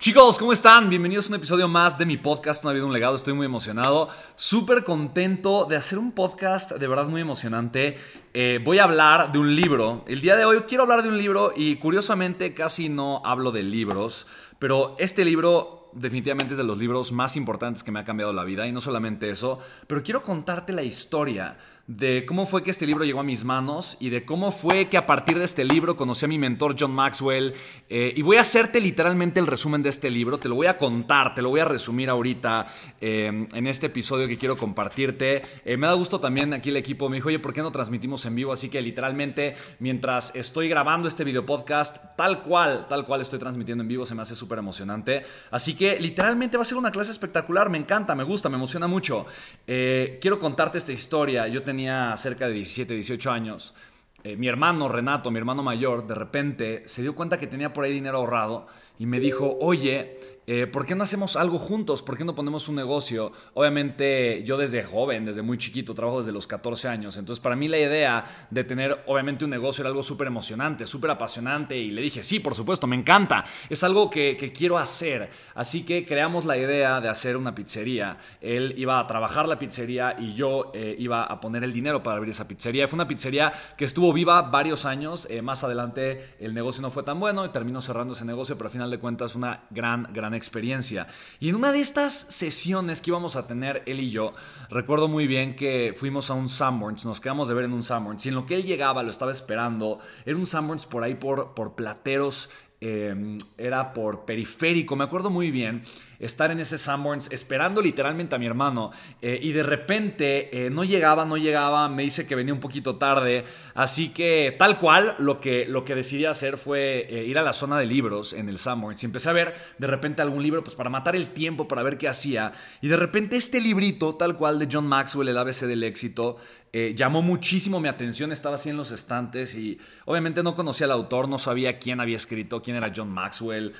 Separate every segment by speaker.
Speaker 1: Chicos, ¿cómo están? Bienvenidos a un episodio más de mi podcast Una vida, un legado. Estoy muy emocionado, súper contento de hacer un podcast de verdad muy emocionante. Eh, voy a hablar de un libro. El día de hoy quiero hablar de un libro y curiosamente casi no hablo de libros, pero este libro definitivamente es de los libros más importantes que me ha cambiado la vida y no solamente eso, pero quiero contarte la historia de cómo fue que este libro llegó a mis manos y de cómo fue que a partir de este libro conocí a mi mentor John Maxwell. Eh, y voy a hacerte literalmente el resumen de este libro, te lo voy a contar, te lo voy a resumir ahorita eh, en este episodio que quiero compartirte. Eh, me da gusto también aquí el equipo me dijo, oye, ¿por qué no transmitimos en vivo? Así que literalmente mientras estoy grabando este video podcast, tal cual, tal cual estoy transmitiendo en vivo, se me hace súper emocionante. Así que literalmente va a ser una clase espectacular, me encanta, me gusta, me emociona mucho. quiero contarte esta historia. Yo tenía cerca de 17, 18 años, eh, mi hermano Renato, mi hermano mayor, de repente se dio cuenta que tenía por ahí dinero ahorrado y me dijo, oye, eh, ¿por qué no hacemos algo juntos? ¿Por qué no ponemos un negocio? Obviamente yo desde joven, desde muy chiquito, trabajo desde los 14 años. Entonces para mí la idea de tener obviamente un negocio era algo súper emocionante, súper apasionante. Y le dije, sí, por supuesto, me encanta. Es algo que, quiero hacer. Así que creamos la idea de hacer una pizzería. Él iba a trabajar la pizzería y yo eh, iba a poner el dinero para abrir esa pizzería. Fue una pizzería que estuvo viva varios años. Eh, más adelante el negocio no fue tan bueno y terminó cerrando ese negocio, pero al final de cuentas una gran, gran experiencia. Y en una de estas sesiones que íbamos a tener él y yo, recuerdo muy bien que fuimos a un Sanborns, nos quedamos de ver en un Sanborns, y en lo que él llegaba lo estaba esperando, era un Sanborns por ahí por, por plateros Em, era por periférico, me acuerdo muy bien, estar en ese Sanborns esperando literalmente a mi hermano eh, y de repente eh, no llegaba, no llegaba, me dice que venía un poquito tarde, así que tal cual lo que, lo que decidí hacer fue eh, ir a la zona de libros en el Sanborns. Y empecé a ver de repente algún libro pues para matar el tiempo, para ver qué hacía. Y de repente este librito tal cual de John Maxwell, el ABC del éxito, eh, llamó muchísimo mi atención, estaba así en los estantes y obviamente no conocía al autor, no sabía quién había escrito, quién era John Maxwell,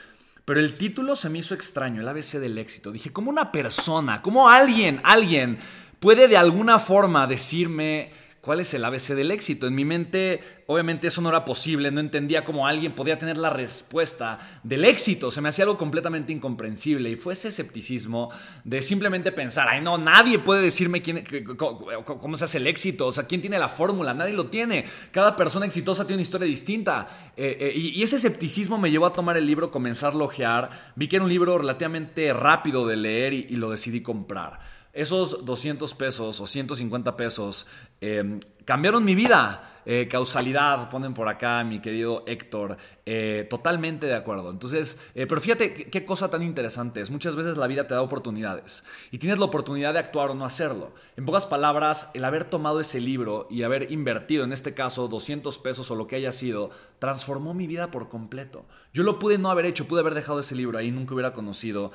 Speaker 1: pero el título se me hizo extraño, el ABC del éxito. Dije, ¿cómo una persona, como alguien, alguien puede de alguna forma decirme ¿Cuál es el ABC del éxito? En mi mente, obviamente eso no era posible, no entendía cómo alguien podía tener la respuesta del éxito, se me hacía algo completamente incomprensible y fue ese escepticismo de simplemente pensar, ay no, nadie puede decirme quién, cómo se hace el éxito, o sea, quién tiene la fórmula, nadie lo tiene, cada persona exitosa tiene una historia distinta. Eh, eh, y, ese escepticismo me llevó a tomar el libro, comenzar a lojear, vi que era un libro relativamente rápido de leer y lo decidí comprar. Esos 200 pesos o 150 pesos em, cambiaron mi vida. Eh, causalidad, ponen por acá mi querido Héctor. Eh, totalmente de acuerdo. Entonces, eh, pero fíjate qué, cosa tan interesante es. Muchas veces la vida te da oportunidades y tienes la oportunidad de actuar o no hacerlo. En pocas palabras, el haber tomado ese libro y haber invertido, en este caso, 200 pesos o lo que haya sido, transformó mi vida por completo. Yo lo pude no haber hecho, pude haber dejado ese libro ahí, nunca hubiera conocido,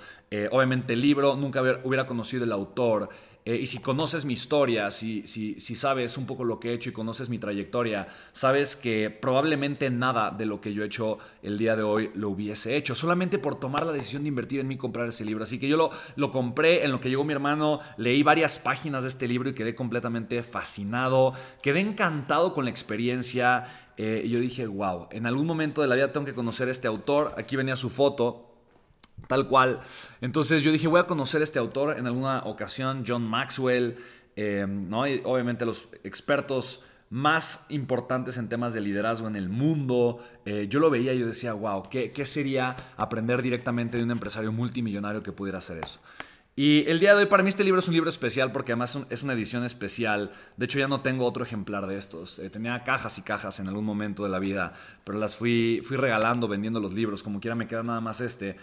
Speaker 1: obviamente, el libro, nunca hubiera conocido el autor. Eh, y si conoces mi historia, si, si, si, sabes un poco lo que he hecho y conoces mi trayectoria, sabes que probablemente nada de lo que yo he hecho el día de hoy lo hubiese hecho, solamente por tomar la decisión de invertir en mí comprar ese libro. Así que yo lo, lo compré, en lo que llegó mi hermano, leí varias páginas de este libro y quedé completamente fascinado, quedé encantado con la experiencia. Eh, y yo dije, wow, en algún momento de la vida tengo que conocer a este autor. Aquí venía su foto. Tal cual. Entonces yo dije, voy a conocer a este autor en alguna ocasión, John Maxwell, eh, ¿no? obviamente los expertos más importantes en temas de liderazgo en el mundo. Eh, yo lo veía y yo decía, wow, ¿qué, ¿qué, sería aprender directamente de un empresario multimillonario que pudiera hacer eso? Y el día de hoy para mí este libro es un libro especial porque además es una edición especial. De hecho ya no tengo otro ejemplar de estos. Eh, tenía cajas y cajas en algún momento de la vida, pero las fui, fui regalando, vendiendo los libros. Como quiera me queda nada más este.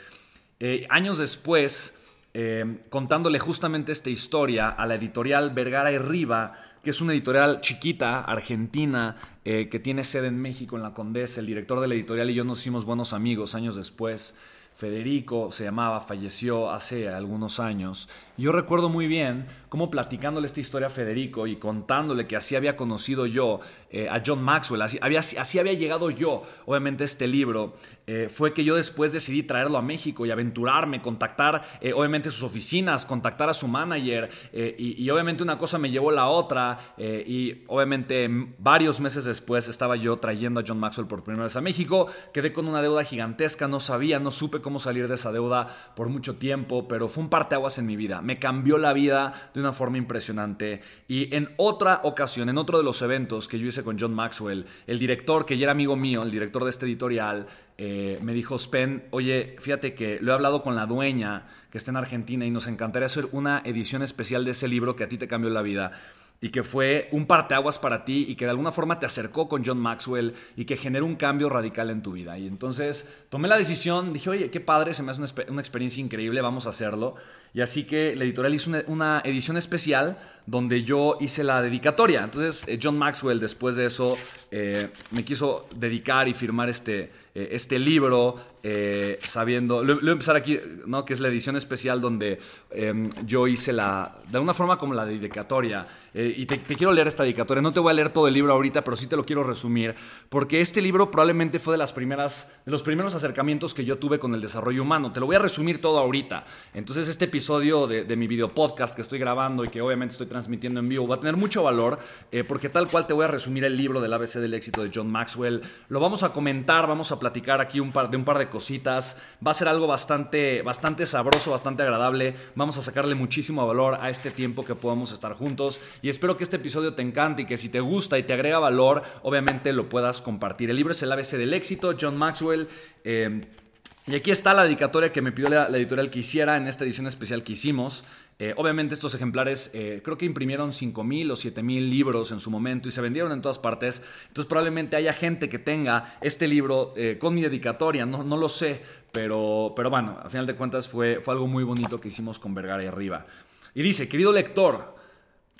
Speaker 1: Eh, años después, eh, contándole justamente esta historia a la editorial Vergara y Riva, que es una editorial chiquita, argentina, eh, que tiene sede en México, en la Condesa. El director de la editorial y yo nos hicimos buenos amigos años después. Federico se llamaba, falleció hace algunos años. Yo recuerdo muy bien cómo platicándole esta historia a Federico y contándole que así había conocido yo eh, a John Maxwell, así había, llegado yo, obviamente, este libro, eh, fue que yo después decidí traerlo a México y aventurarme, contactar, eh, obviamente, sus oficinas, contactar a su manager, y, obviamente una cosa me llevó la otra, y obviamente varios meses después estaba yo trayendo a John Maxwell por primera vez a México, quedé con una deuda gigantesca, no sabía, no supe cómo salir de esa deuda por mucho tiempo, pero fue un parteaguas en mi vida, me cambió la vida de una forma impresionante. Y en otra ocasión, en otro de los eventos que yo hice con John Maxwell, el director, que ya era amigo mío, el director de este editorial, eh, me dijo, Spen, oye, fíjate que lo he hablado con la dueña que está en Argentina y nos encantaría hacer una edición especial de ese libro que a ti te cambió la vida y que fue un parteaguas para ti y que de alguna forma te acercó con John Maxwell y que generó un cambio radical en tu vida. Y entonces tomé la decisión, dije, oye, qué padre, se me hace una, experiencia increíble, vamos a hacerlo. Y así que la editorial hizo una, edición especial donde yo hice la dedicatoria. Entonces eh, John Maxwell después de eso eh, me quiso dedicar y firmar este, eh, este libro, sabiendo, lo, voy a empezar aquí, ¿no? que es la edición especial donde em, yo hice la, de alguna forma como la dedicatoria. y te, quiero leer esta dedicatoria. No te voy a leer todo el libro ahorita, pero sí te lo quiero resumir, porque este libro probablemente fue de, las primeras, de los primeros acercamientos que yo tuve con el desarrollo humano. Te lo voy a resumir todo ahorita. Entonces este episodio episodio de, mi video podcast que estoy grabando y que obviamente estoy transmitiendo en vivo va a tener mucho valor eh, porque tal cual te voy a resumir el libro del ABC del éxito de John Maxwell. Lo vamos a comentar, vamos a platicar aquí un par, de un par de cositas. Va a ser algo bastante, bastante sabroso, bastante agradable. Vamos a sacarle muchísimo valor a este tiempo que podamos estar juntos y espero que este episodio te encante y que si te gusta y te agrega valor, obviamente lo puedas compartir. El libro es el ABC del éxito, John Maxwell. Eh, y aquí está la dedicatoria que me pidió la, editorial que hiciera en esta edición especial que hicimos. Eh, obviamente estos ejemplares eh, creo que imprimieron 5.000 o 7.000 libros en su momento y se vendieron en todas partes. Entonces probablemente haya gente que tenga este libro eh, con mi dedicatoria, no, no lo sé, pero, pero bueno, a final de cuentas fue, fue algo muy bonito que hicimos con Vergara y arriba. Y dice, querido lector,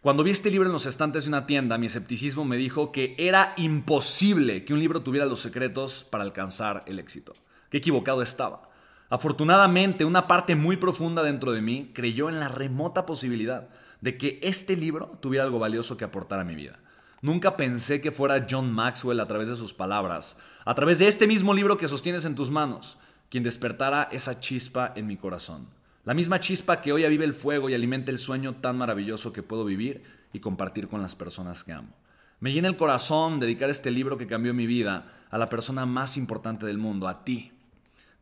Speaker 1: cuando vi este libro en los estantes de una tienda, mi escepticismo me dijo que era imposible que un libro tuviera los secretos para alcanzar el éxito. Qué equivocado estaba. Afortunadamente, una parte muy profunda dentro de mí creyó en la remota posibilidad de que este libro tuviera algo valioso que aportar a mi vida. Nunca pensé que fuera John Maxwell a través de sus palabras, a través de este mismo libro que sostienes en tus manos, quien despertara esa chispa en mi corazón. La misma chispa que hoy aviva el fuego y alimenta el sueño tan maravilloso que puedo vivir y compartir con las personas que amo. Me llena el corazón dedicar este libro que cambió mi vida a la persona más importante del mundo, a ti,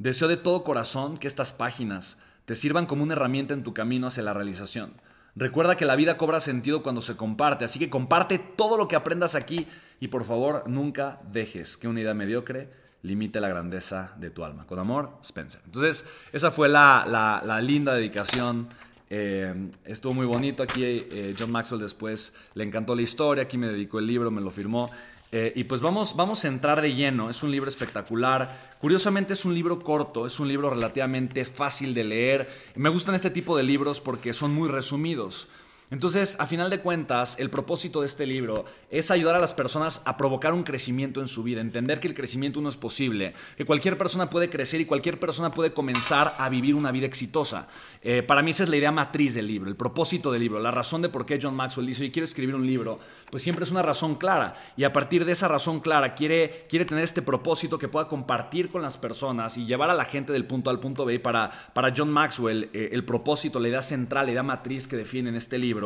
Speaker 1: Deseo de todo corazón que estas páginas te sirvan como una herramienta en tu camino hacia la realización. Recuerda que la vida cobra sentido cuando se comparte, así que comparte todo lo que aprendas aquí y por favor nunca dejes que una idea mediocre limite la grandeza de tu alma. Con amor, Spencer. Entonces, esa fue la, linda dedicación. Eh, estuvo muy bonito aquí. Eh, John Maxwell después le encantó la historia, aquí me dedicó el libro, me lo firmó. Eh, y pues vamos, vamos a entrar de lleno. Es un libro espectacular. Curiosamente es un libro corto, es un libro relativamente fácil de leer. Me gustan este tipo de libros porque son muy resumidos. Entonces, a final de cuentas, el propósito de este libro es ayudar a las personas a provocar un crecimiento en su vida, entender que el crecimiento no es posible, que cualquier persona puede crecer y cualquier persona puede comenzar a vivir una vida exitosa. Eh, para mí esa es la idea matriz del libro, el propósito del libro, la razón de por qué John Maxwell dice, y quiero escribir un libro, pues siempre es una razón clara. Y a partir de esa razón clara quiere, quiere tener este propósito que pueda compartir con las personas y llevar a la gente del punto A al punto B. Para, para John Maxwell, eh, el propósito, la idea central, la idea matriz que define en este libro,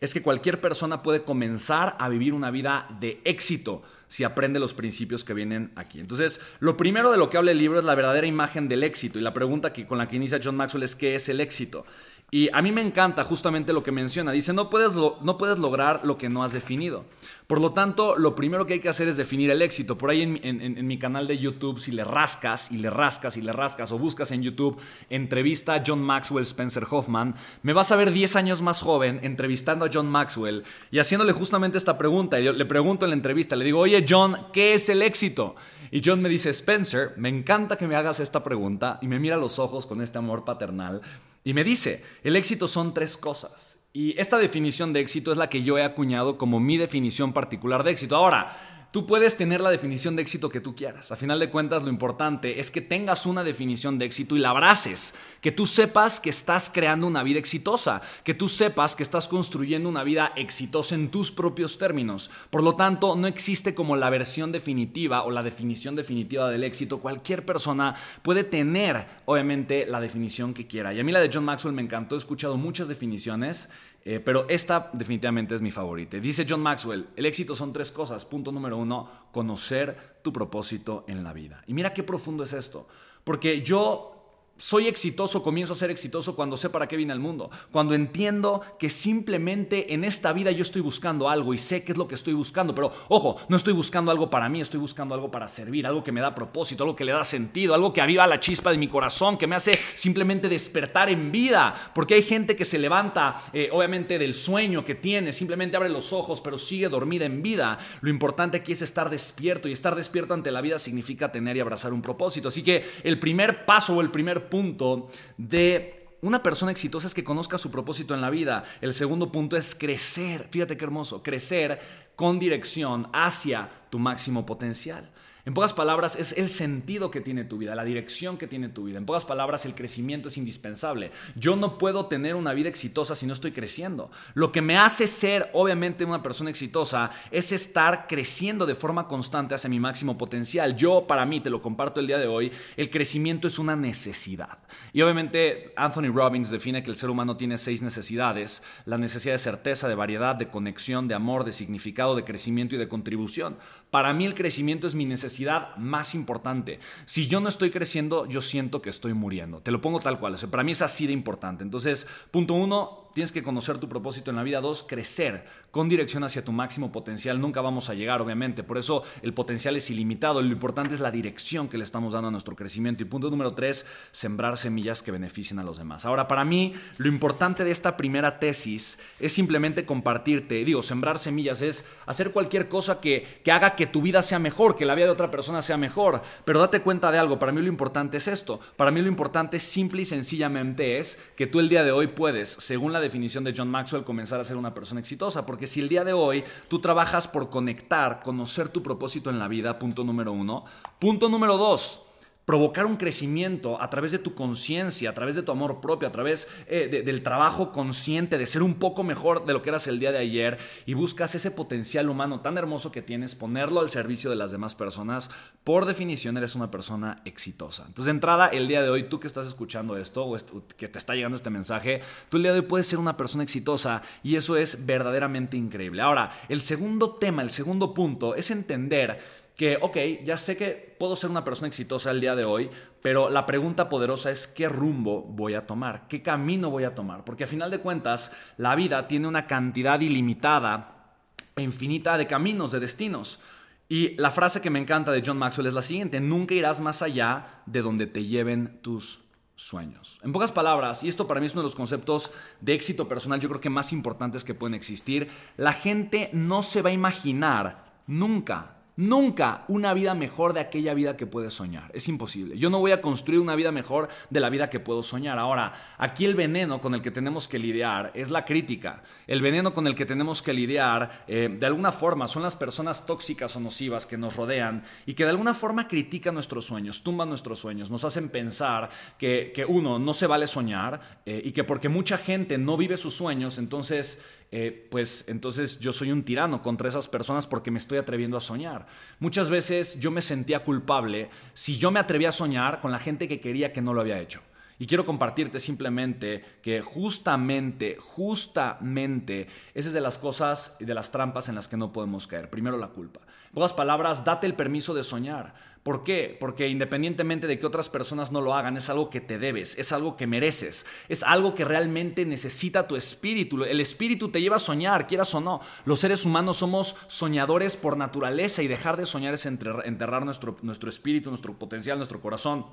Speaker 1: es que cualquier persona puede comenzar a vivir una vida de éxito si aprende los principios que vienen aquí. Entonces, lo primero de lo que habla el libro es la verdadera imagen del éxito y la pregunta que, con la que inicia John Maxwell es ¿qué es el éxito? Y a mí me encanta justamente lo que menciona. Dice, no puedes, no puedes lograr lo que no has definido. Por lo tanto, lo primero que hay que hacer es definir el éxito. Por ahí en, mi canal de YouTube, si le rascas y le rascas y le rascas o buscas en YouTube entrevista a John Maxwell Spencer Hoffman, me vas a ver 10 años más joven entrevistando a John Maxwell y haciéndole justamente esta pregunta. Y yo le pregunto en la entrevista, le digo, oye John, ¿qué es el éxito? Y John me dice, Spencer, me encanta que me hagas esta pregunta y me mira a los ojos con este amor paternal y me dice, el éxito son tres cosas. Y esta definición de éxito es la que yo he acuñado como mi definición particular de éxito. Ahora, tú puedes tener la definición de éxito que tú quieras. A final de cuentas, lo importante es que tengas una definición de éxito y la abraces. Que tú sepas que estás creando una vida exitosa. Que tú sepas que estás construyendo una vida exitosa en tus propios términos. Por lo tanto, no existe como la versión definitiva o la definición definitiva del éxito. Cualquier persona puede tener, obviamente, la definición que quiera. Y a mí la de John Maxwell me encantó. He escuchado muchas definiciones. Eh, pero esta definitivamente es mi favorita. Dice John Maxwell, el éxito son tres cosas. Punto número uno, conocer tu propósito en la vida. Y mira qué profundo es esto. Porque yo soy exitoso, comienzo a ser exitoso cuando sé para qué vine al mundo, cuando entiendo que simplemente en esta vida yo estoy buscando algo y sé qué es lo que estoy buscando, pero ojo, no estoy buscando algo para mí, estoy buscando algo para servir, algo que me da propósito, algo que le da sentido, algo que aviva la chispa de mi corazón, que me hace simplemente despertar en vida, porque hay gente que se levanta eh, obviamente del sueño que tiene, simplemente abre los ojos, pero sigue dormida en vida. Lo importante aquí es estar despierto y estar despierto ante la vida significa tener y abrazar un propósito. Así que el primer paso o el primer punto de una persona exitosa es que conozca su propósito en la vida. El segundo punto es crecer. Fíjate qué hermoso, crecer con dirección hacia tu máximo potencial. En pocas palabras, es el sentido que tiene tu vida, la dirección que tiene tu vida. En pocas palabras, el crecimiento es indispensable. Yo no puedo tener una vida exitosa si no estoy creciendo. Lo que me hace ser, obviamente, una persona exitosa es estar creciendo de forma constante hacia mi máximo potencial. Yo, para mí, te lo comparto el día de hoy, el crecimiento es una necesidad. Y obviamente, Anthony Robbins define que el ser humano tiene seis necesidades. La necesidad de certeza, de variedad, de conexión, de amor, de significado, de crecimiento y de contribución. Para mí el crecimiento es mi necesidad más importante. Si yo no estoy creciendo, yo siento que estoy muriendo. Te lo pongo tal cual. para mí es así de importante. Entonces, punto uno, Tienes que conocer tu propósito en la vida. Dos, crecer con dirección hacia tu máximo potencial. Nunca vamos a llegar, obviamente. Por eso el potencial es ilimitado. Lo importante es la dirección que le estamos dando a nuestro crecimiento. Y punto número tres, sembrar semillas que beneficien a los demás. Ahora, para mí, lo importante de esta primera tesis es simplemente compartirte. Digo, sembrar semillas es hacer cualquier cosa que, que haga que tu vida sea mejor, que la vida de otra persona sea mejor. Pero date cuenta de algo. Para mí lo importante es esto. Para mí lo importante simple y sencillamente es que tú el día de hoy puedes, según la definición de John Maxwell, comenzar a ser una persona exitosa. Porque si el día de hoy tú trabajas por conectar, conocer tu propósito en la vida, punto número uno. Punto número dos, provocar un crecimiento a través de tu conciencia, a través de tu amor propio, a través eh, del trabajo consciente, de ser un poco mejor de lo que eras el día de ayer y buscas ese potencial humano tan hermoso que tienes, ponerlo al servicio de las demás personas, por definición eres una persona exitosa. Entonces, de entrada, el día de hoy, tú que estás escuchando esto o que te está llegando este mensaje, tú el día de hoy puedes ser una persona exitosa y eso es verdaderamente increíble. Ahora, el segundo tema, el segundo punto es entender que, ok, ya sé que puedo ser una persona exitosa el día de hoy, pero la pregunta poderosa es qué rumbo voy a tomar, qué camino voy a tomar, porque a final de cuentas la vida tiene una cantidad ilimitada e infinita de caminos, de destinos. Y la frase que me encanta de John Maxwell es la siguiente, nunca irás más allá de donde te lleven tus sueños. En pocas palabras, y esto para mí es uno de los conceptos de éxito personal, yo creo que más importantes que pueden existir, la gente no se va a imaginar nunca nunca una vida mejor de aquella vida que puedes soñar. Es imposible. Yo no voy a construir una vida mejor de la vida que puedo soñar. Ahora, aquí el veneno con el que tenemos que lidiar es la crítica. El veneno con el que tenemos que lidiar, eh, de alguna forma, son las personas tóxicas o nocivas que nos rodean y que de alguna forma critican nuestros sueños, tumban nuestros sueños, nos hacen pensar que, uno, no se vale soñar eh, y que porque mucha gente no vive sus sueños, entonces eh, pues entonces yo soy un tirano contra esas personas porque me estoy atreviendo a soñar. Muchas veces yo me sentía culpable si yo me atrevía a soñar con la gente que quería que no lo había hecho. Y quiero compartirte simplemente que justamente, justamente, esa es de las cosas y de las trampas en las que no podemos caer. Primero la culpa. En pocas palabras, date el permiso de soñar. ¿Por qué? Porque independientemente de que otras personas no lo hagan, es algo que te debes, es algo que mereces, es algo que realmente necesita tu espíritu. El espíritu te lleva a soñar, quieras o no. Los seres humanos somos soñadores por naturaleza y dejar de soñar es enterrar nuestro, nuestro espíritu, nuestro potencial, nuestro corazón.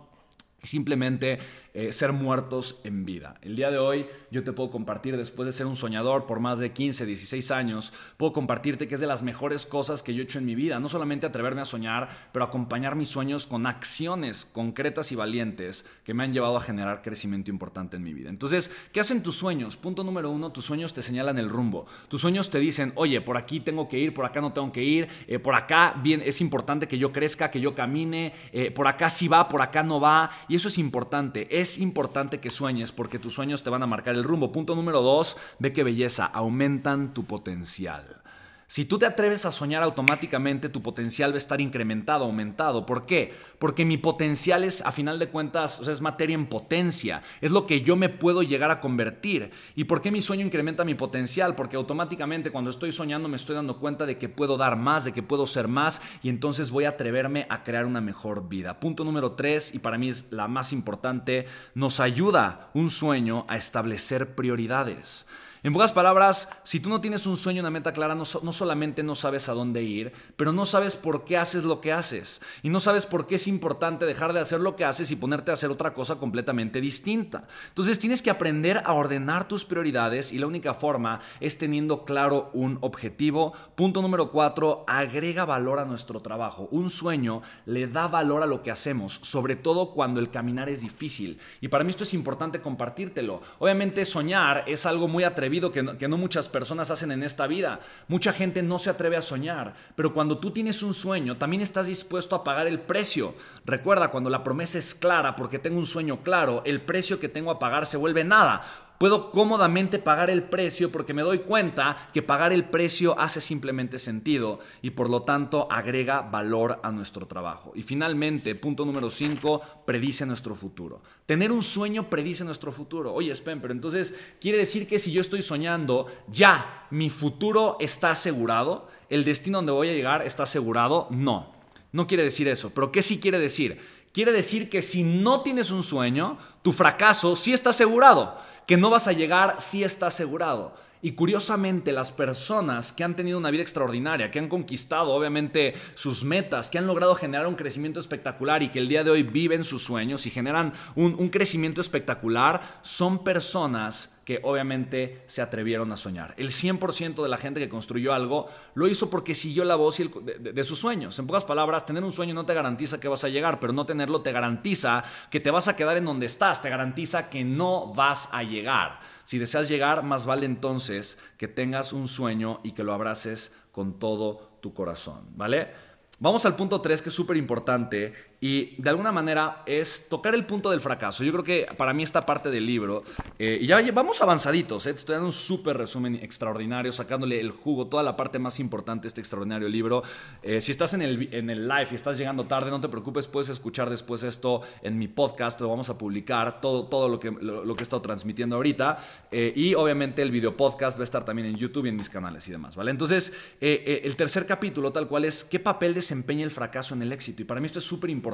Speaker 1: Simplemente eh, ser muertos en vida. El día de hoy yo te puedo compartir, después de ser un soñador por más de 15, 16 años, puedo compartirte que es de las mejores cosas que yo he hecho en mi vida. No solamente atreverme a soñar, pero acompañar mis sueños con acciones concretas y valientes que me han llevado a generar crecimiento importante en mi vida. Entonces, ¿qué hacen tus sueños? Punto número uno, tus sueños te señalan el rumbo. Tus sueños te dicen, oye, por aquí tengo que ir, por acá no tengo que ir, eh, por acá bien, es importante que yo crezca, que yo camine, eh, por acá sí va, por acá no va. Eso es importante es importante que sueñes porque tus sueños te van a marcar el rumbo. Punto número dos, ve qué belleza, aumentan tu potencial. Si tú te atreves a soñar automáticamente, tu potencial va a estar incrementado, aumentado. ¿Por qué? Porque mi potencial es, a final de cuentas, es materia en potencia. Es lo que yo me puedo llegar a convertir. ¿Y por qué mi sueño incrementa mi potencial? Porque automáticamente cuando estoy soñando me estoy dando cuenta de que puedo dar más, de que puedo ser más y entonces voy a atreverme a crear una mejor vida. Punto número tres, y para mí es la más importante, nos ayuda un sueño a establecer prioridades. En pocas palabras, si tú no tienes un sueño, una meta clara, no, solamente no sabes a dónde ir, pero no sabes por qué haces lo que haces. Y no sabes por qué es importante dejar de hacer lo que haces y ponerte a hacer otra cosa completamente distinta. Entonces tienes que aprender a ordenar tus prioridades y la única forma es teniendo claro un objetivo. Punto número cuatro, agrega valor a nuestro trabajo. Un sueño le da valor a lo que hacemos, sobre todo cuando el caminar es difícil. Y para mí esto es importante compartírtelo. Obviamente soñar es algo muy atrevido que no, muchas personas hacen en esta vida. Mucha gente no se atreve a soñar, pero cuando tú tienes un sueño, también estás dispuesto a pagar el precio. Recuerda, cuando la promesa es clara, porque tengo un sueño claro, el precio que tengo a pagar se vuelve nada puedo cómodamente pagar el precio porque me doy cuenta que pagar el precio hace simplemente sentido y por lo tanto agrega valor a nuestro trabajo. Y finalmente, punto número 5, predice nuestro futuro. Tener un sueño predice nuestro futuro. Oye, Spen, pero entonces quiere decir que si yo estoy soñando, ya mi futuro está asegurado, el destino donde voy a llegar está asegurado. No, no quiere decir eso. Pero ¿qué sí quiere decir? Quiere decir que si no tienes un sueño, tu fracaso sí está asegurado que no vas a llegar si está asegurado. Y curiosamente, las personas que han tenido una vida extraordinaria, que han conquistado obviamente sus metas, que han logrado generar un crecimiento espectacular y que el día de hoy viven sus sueños y generan un, crecimiento espectacular, son personas que obviamente se atrevieron a soñar. El 100% de la gente que construyó algo lo hizo porque siguió la voz de, sus sueños. En pocas palabras, tener un sueño no te garantiza que vas a llegar, pero no tenerlo te garantiza que te vas a quedar en donde estás, te garantiza que no vas a llegar. Si deseas llegar, más vale entonces que tengas un sueño y que lo abraces con todo tu corazón, ¿vale? Vamos al punto 3 que es súper importante y de alguna manera es tocar el punto del fracaso. Yo creo que para mí esta parte del libro, eh, y ya vamos avanzaditos, ¿eh? estoy dando un súper resumen extraordinario, sacándole el jugo, toda la parte más importante de este extraordinario libro. Eh, si estás en el, en el live y estás llegando tarde, no te preocupes, puedes escuchar después esto en mi podcast, lo vamos a publicar, todo, todo lo, que, lo, que he estado transmitiendo ahorita. y obviamente el video podcast va a estar también en YouTube y en mis canales y demás, ¿vale? Entonces, el tercer capítulo tal cual es, ¿qué papel desempeña el fracaso en el éxito? Y para mí esto es súper importante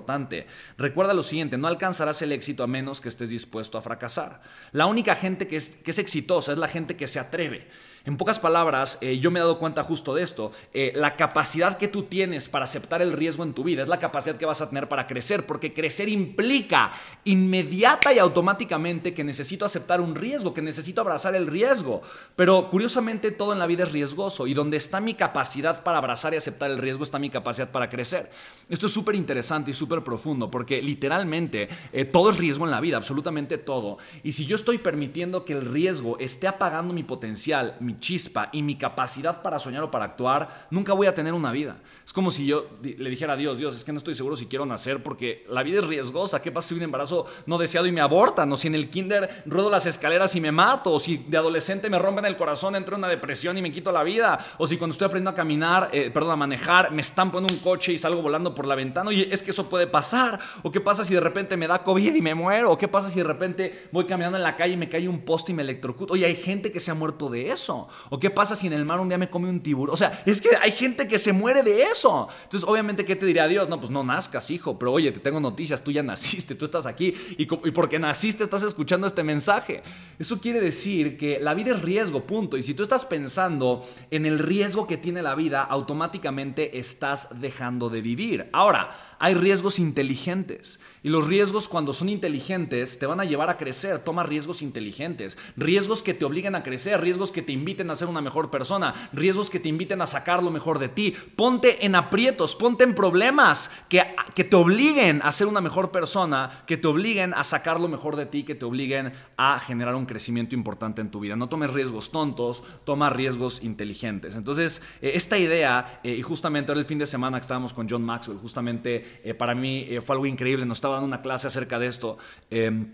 Speaker 1: Recuerda lo siguiente, no alcanzarás el éxito a menos que estés dispuesto a fracasar. La única gente que es, que es exitosa es la gente que se atreve. En pocas palabras, eh, yo me he dado cuenta justo de esto. Eh, la capacidad que tú tienes para aceptar el riesgo en tu vida es la capacidad que vas a tener para crecer, porque crecer implica inmediata y automáticamente que necesito aceptar un riesgo, que necesito abrazar el riesgo. Pero curiosamente todo en la vida es riesgoso y donde está mi capacidad para abrazar y aceptar el riesgo está mi capacidad para crecer. Esto es súper interesante y súper profundo, porque literalmente eh, todo es riesgo en la vida, absolutamente todo. Y si yo estoy permitiendo que el riesgo esté apagando mi potencial, mi chispa y mi capacidad para soñar o para actuar, nunca voy a tener una vida. Es como si yo le dijera a Dios, Dios, es que no estoy seguro si quiero nacer porque la vida es riesgosa. ¿Qué pasa si un embarazo no deseado y me abortan? O si en el kinder ruedo las escaleras y me mato. O si de adolescente me rompen el corazón, entro en una depresión y me quito la vida. O si cuando estoy aprendiendo a caminar, eh, perdón, a manejar, me estampo en un coche y salgo volando por la ventana. Oye, es que eso puede pasar. ¿O qué pasa si de repente me da COVID y me muero? ¿O qué pasa si de repente voy caminando en la calle y me cae un poste y me electrocuto? Oye, hay gente que se ha muerto de eso. ¿O qué pasa si en el mar un día me come un tiburón? O sea, es que hay gente que se muere de eso. Entonces, obviamente, ¿qué te diría Dios? No, pues no nazcas, hijo, pero oye, te tengo noticias, tú ya naciste, tú estás aquí y, y porque naciste estás escuchando este mensaje. Eso quiere decir que la vida es riesgo, punto. Y si tú estás pensando en el riesgo que tiene la vida, automáticamente estás dejando de vivir. Ahora, hay riesgos inteligentes. Y los riesgos cuando son inteligentes te van a llevar a crecer. Toma riesgos inteligentes. Riesgos que te obliguen a crecer. Riesgos que te inviten a ser una mejor persona. Riesgos que te inviten a sacar lo mejor de ti. Ponte en aprietos, ponte en problemas que, que te obliguen a ser una mejor persona, que te obliguen a sacar lo mejor de ti, que te obliguen a generar un crecimiento importante en tu vida. No tomes riesgos tontos, toma riesgos inteligentes. Entonces, eh, esta idea, eh, y justamente ahora el fin de semana que estábamos con John Maxwell, justamente eh, para mí fue algo increíble. Nos estaba dando una clase acerca de esto. Em,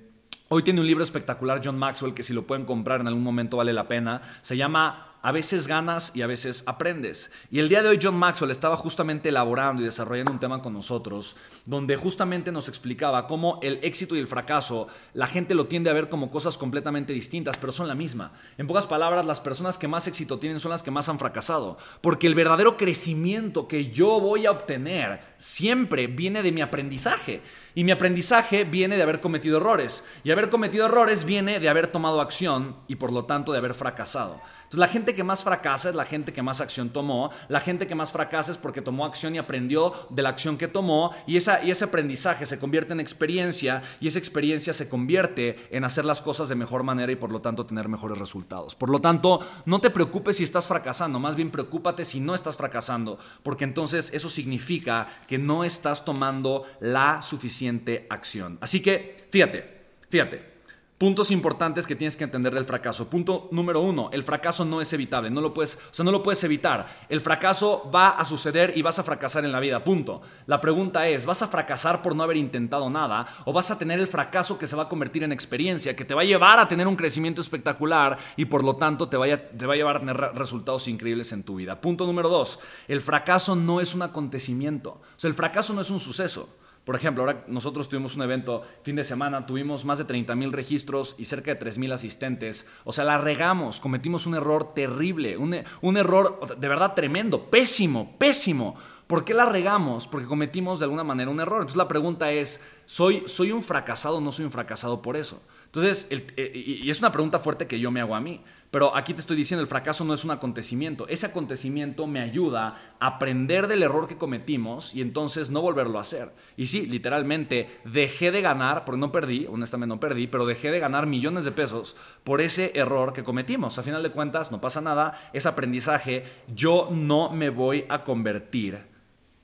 Speaker 1: hoy tiene un libro espectacular John Maxwell que si lo pueden comprar en algún momento vale la pena. Se llama a veces ganas y a veces aprendes. Y el día de hoy John Maxwell estaba justamente elaborando y desarrollando un tema con nosotros, donde justamente nos explicaba cómo el éxito y el fracaso, la gente lo tiende a ver como cosas completamente distintas, pero son la misma. En pocas palabras, las personas que más éxito tienen son las que más han fracasado, porque el verdadero crecimiento que yo voy a obtener siempre viene de mi aprendizaje. Y mi aprendizaje viene de haber cometido errores. Y haber cometido errores viene de haber tomado acción y por lo tanto de haber fracasado. La gente que más fracasa es la gente que más acción tomó, la gente que más fracasa es porque tomó acción y aprendió de la acción que tomó y, esa, y ese aprendizaje se convierte en experiencia y esa experiencia se convierte en hacer las cosas de mejor manera y por lo tanto tener mejores resultados. Por lo tanto, no te preocupes si estás fracasando, más bien preocúpate si no estás fracasando, porque entonces eso significa que no estás tomando la suficiente acción. Así que, fíjate, fíjate. Puntos importantes que tienes que entender del fracaso. Punto número uno, el fracaso no es evitable, no lo puedes, o sea, no lo puedes evitar. El fracaso va a suceder y vas a fracasar en la vida, punto. La pregunta es, ¿vas a fracasar por no haber intentado nada o vas a tener el fracaso que se va a convertir en experiencia, que te va a llevar a tener un crecimiento espectacular y por lo tanto te, vaya, te va a llevar a tener resultados increíbles en tu vida? Punto número dos, el fracaso no es un acontecimiento, o sea, el fracaso no es un suceso. Por ejemplo, ahora nosotros tuvimos un evento fin de semana, tuvimos más de 30 mil registros y cerca de 3 mil asistentes. O sea, la regamos, cometimos un error terrible, un, un error de verdad tremendo, pésimo, pésimo. ¿Por qué la regamos? Porque cometimos de alguna manera un error. Entonces la pregunta es, ¿soy, soy un fracasado o no soy un fracasado por eso? Entonces, eh, y es una pregunta fuerte que yo me hago a mí. Pero aquí te estoy diciendo, el fracaso no es un acontecimiento. Ese acontecimiento me ayuda a aprender del error que cometimos y entonces no volverlo a hacer. Y sí, literalmente dejé de ganar, porque no perdí, honestamente no perdí, pero dejé de ganar millones de pesos por ese error que cometimos. A final de cuentas, no pasa nada, es aprendizaje. Yo no me voy a convertir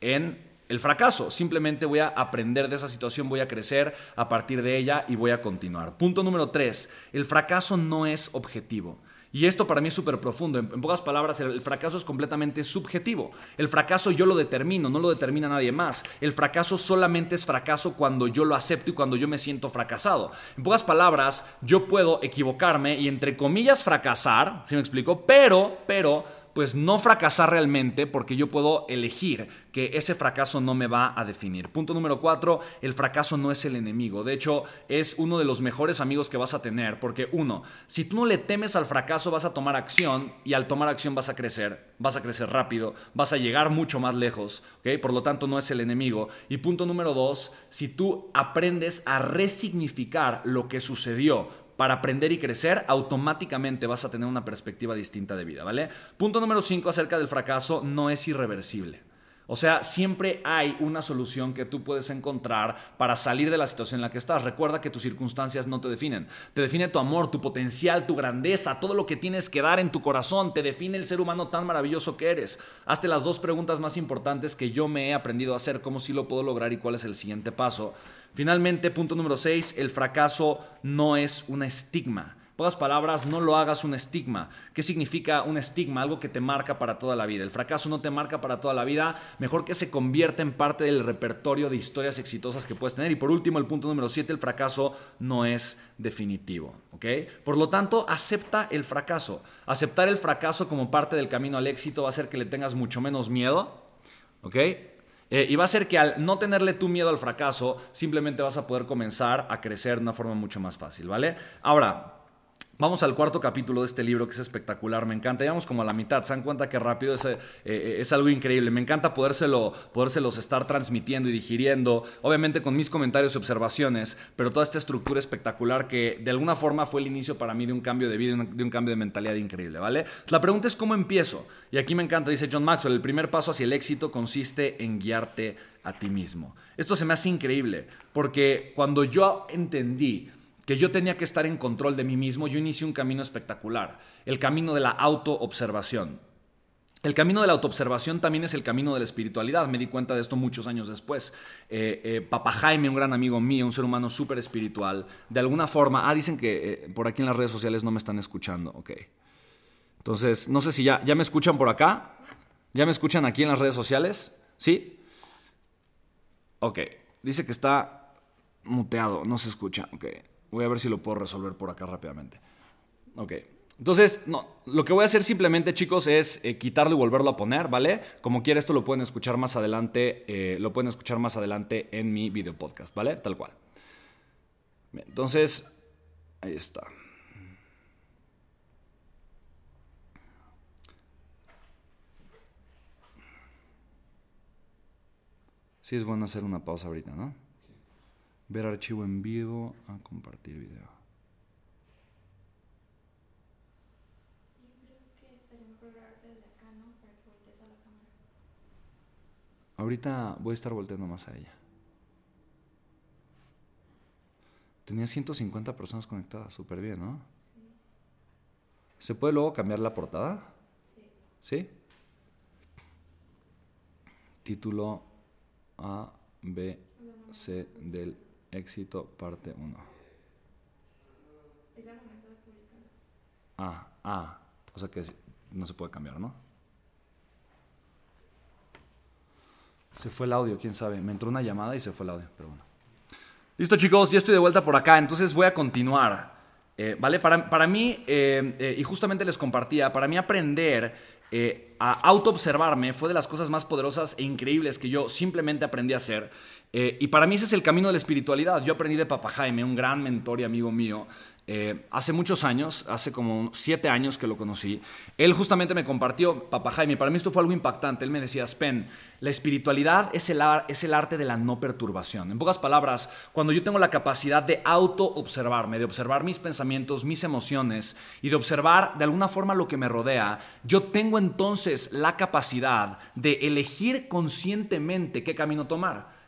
Speaker 1: en el fracaso. Simplemente voy a aprender de esa situación, voy a crecer a partir de ella y voy a continuar. Punto número tres, el fracaso no es objetivo. Y esto para mí es súper profundo. En, pocas palabras, el, fracaso es completamente subjetivo. El fracaso yo lo determino, no lo determina nadie más. El fracaso solamente es fracaso cuando yo lo acepto y cuando yo me siento fracasado. En pocas palabras, yo puedo equivocarme y entre comillas fracasar, ¿sí me explico? Pero, pero pues no fracasar realmente porque yo puedo elegir que ese fracaso no me va a definir. Punto número cuatro, el fracaso no es el enemigo. De hecho, es uno de los mejores amigos que vas a tener porque uno, si tú no le temes al fracaso vas a tomar acción y al tomar acción vas a crecer, vas a crecer rápido, vas a llegar mucho más lejos, ¿ok? Por lo tanto, no es el enemigo. Y punto número dos, si tú aprendes a resignificar lo que sucedió, para aprender y crecer, automáticamente vas a tener una perspectiva distinta de vida, ¿vale? Punto número 5 acerca del fracaso, no es irreversible. O sea, siempre hay una solución que tú puedes encontrar para salir de la situación en la que estás. Recuerda que tus circunstancias no te definen. Te define tu amor, tu potencial, tu grandeza, todo lo que tienes que dar en tu corazón. Te define el ser humano tan maravilloso que eres. Hazte las dos preguntas más importantes que yo me he aprendido a hacer, cómo sí lo puedo lograr y cuál es el siguiente paso. Finalmente, punto número 6, el fracaso no es un estigma. Pocas palabras, no lo hagas un estigma. ¿Qué significa un estigma? Algo que te marca para toda la vida. El fracaso no te marca para toda la vida. Mejor que se convierta en parte del repertorio de historias exitosas que puedes tener. Y por último, el punto número 7, el fracaso no es definitivo. Por lo tanto, acepta el fracaso. Aceptar el fracaso como parte del camino al éxito va a hacer que le tengas mucho menos miedo. ¿Ok? Eh, y va a ser que al no tenerle tu miedo al fracaso, simplemente vas a poder comenzar a crecer de una forma mucho más fácil, ¿vale? Ahora, Vamos al cuarto capítulo de este libro que es espectacular, me encanta. Llevamos como a la mitad, se dan cuenta que rápido es, eh, eh, es algo increíble. Me encanta podérselo, podérselos estar transmitiendo y digiriendo, obviamente con mis comentarios y observaciones, pero toda esta estructura espectacular que de alguna forma fue el inicio para mí de un cambio de vida, de un cambio de mentalidad increíble, ¿vale? La pregunta es cómo empiezo. Y aquí me encanta, dice John Maxwell, el primer paso hacia el éxito consiste en guiarte a ti mismo. Esto se me hace increíble, porque cuando yo entendí que yo tenía que estar en control de mí mismo, yo inicié un camino espectacular, el camino de la autoobservación. El camino de la autoobservación también es el camino de la espiritualidad. Me di cuenta de esto muchos años después. Eh, eh, Papa Jaime, un gran amigo mío, un ser humano súper espiritual, de alguna forma. Ah, dicen que eh, por aquí en las redes sociales no me están escuchando. Ok. Entonces, no sé si ya, ya me escuchan por acá. ¿Ya me escuchan aquí en las redes sociales? ¿Sí? Ok. Dice que está muteado, no se escucha. Ok. Voy a ver si lo puedo resolver por acá rápidamente. Ok. Entonces, no, lo que voy a hacer simplemente, chicos, es eh, quitarlo y volverlo a poner, ¿vale? Como quiera, esto lo pueden escuchar más adelante, eh, lo pueden escuchar más adelante en mi video podcast, ¿vale? Tal cual. Entonces, ahí está. Sí es bueno hacer una pausa ahorita, ¿no? Ver archivo en vivo a compartir video. Ahorita voy a estar volteando más a ella. Tenía 150 personas conectadas, súper bien, ¿no? ¿Se puede luego cambiar la portada? Sí. ¿Sí? Título A, B, C del Éxito, parte 1. ¿Es al momento de publicar? Ah, ah, o sea que no se puede cambiar, ¿no? Se fue el audio, quién sabe. Me entró una llamada y se fue el audio, pero bueno. Listo, chicos, ya estoy de vuelta por acá, entonces voy a continuar. Eh, ¿Vale? Para, para mí, eh, eh, y justamente les compartía, para mí aprender a auto-observarme fue de las cosas más poderosas e increíbles que yo simplemente aprendí a hacer. y para mí ese es el camino de la espiritualidad. Yo aprendí de Papa Jaime, un gran mentor y amigo mío, eh, hace muchos años, hace como siete años que lo conocí, él justamente me compartió, Papá Jaime, para mí esto fue algo impactante, él me decía, Spen, la espiritualidad es el, es el arte de la no perturbación. En pocas palabras, cuando yo tengo la capacidad de auto-observarme, de observar mis pensamientos, mis emociones y de observar de alguna forma lo que me rodea, yo tengo entonces la capacidad de elegir conscientemente qué camino tomar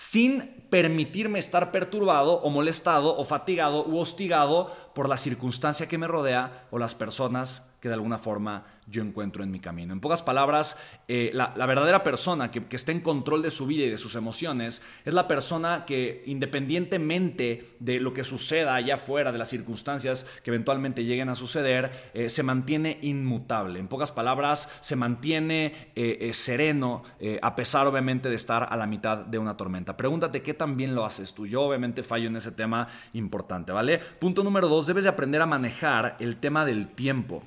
Speaker 1: sin permitirme estar perturbado o molestado o fatigado u hostigado por la circunstancia que me rodea o las personas que de alguna forma yo encuentro en mi camino. En pocas palabras, eh, la, verdadera persona que, que, está en control de su vida y de sus emociones es la persona que independientemente de lo que suceda allá afuera, de las circunstancias que eventualmente lleguen a suceder, eh, se mantiene inmutable. En pocas palabras, se mantiene eh, sereno a pesar obviamente de estar a la mitad de una tormenta. Pregúntate qué también lo haces tú. Yo obviamente fallo en ese tema importante, ¿vale? Punto número dos, debes de aprender a manejar el tema del tiempo.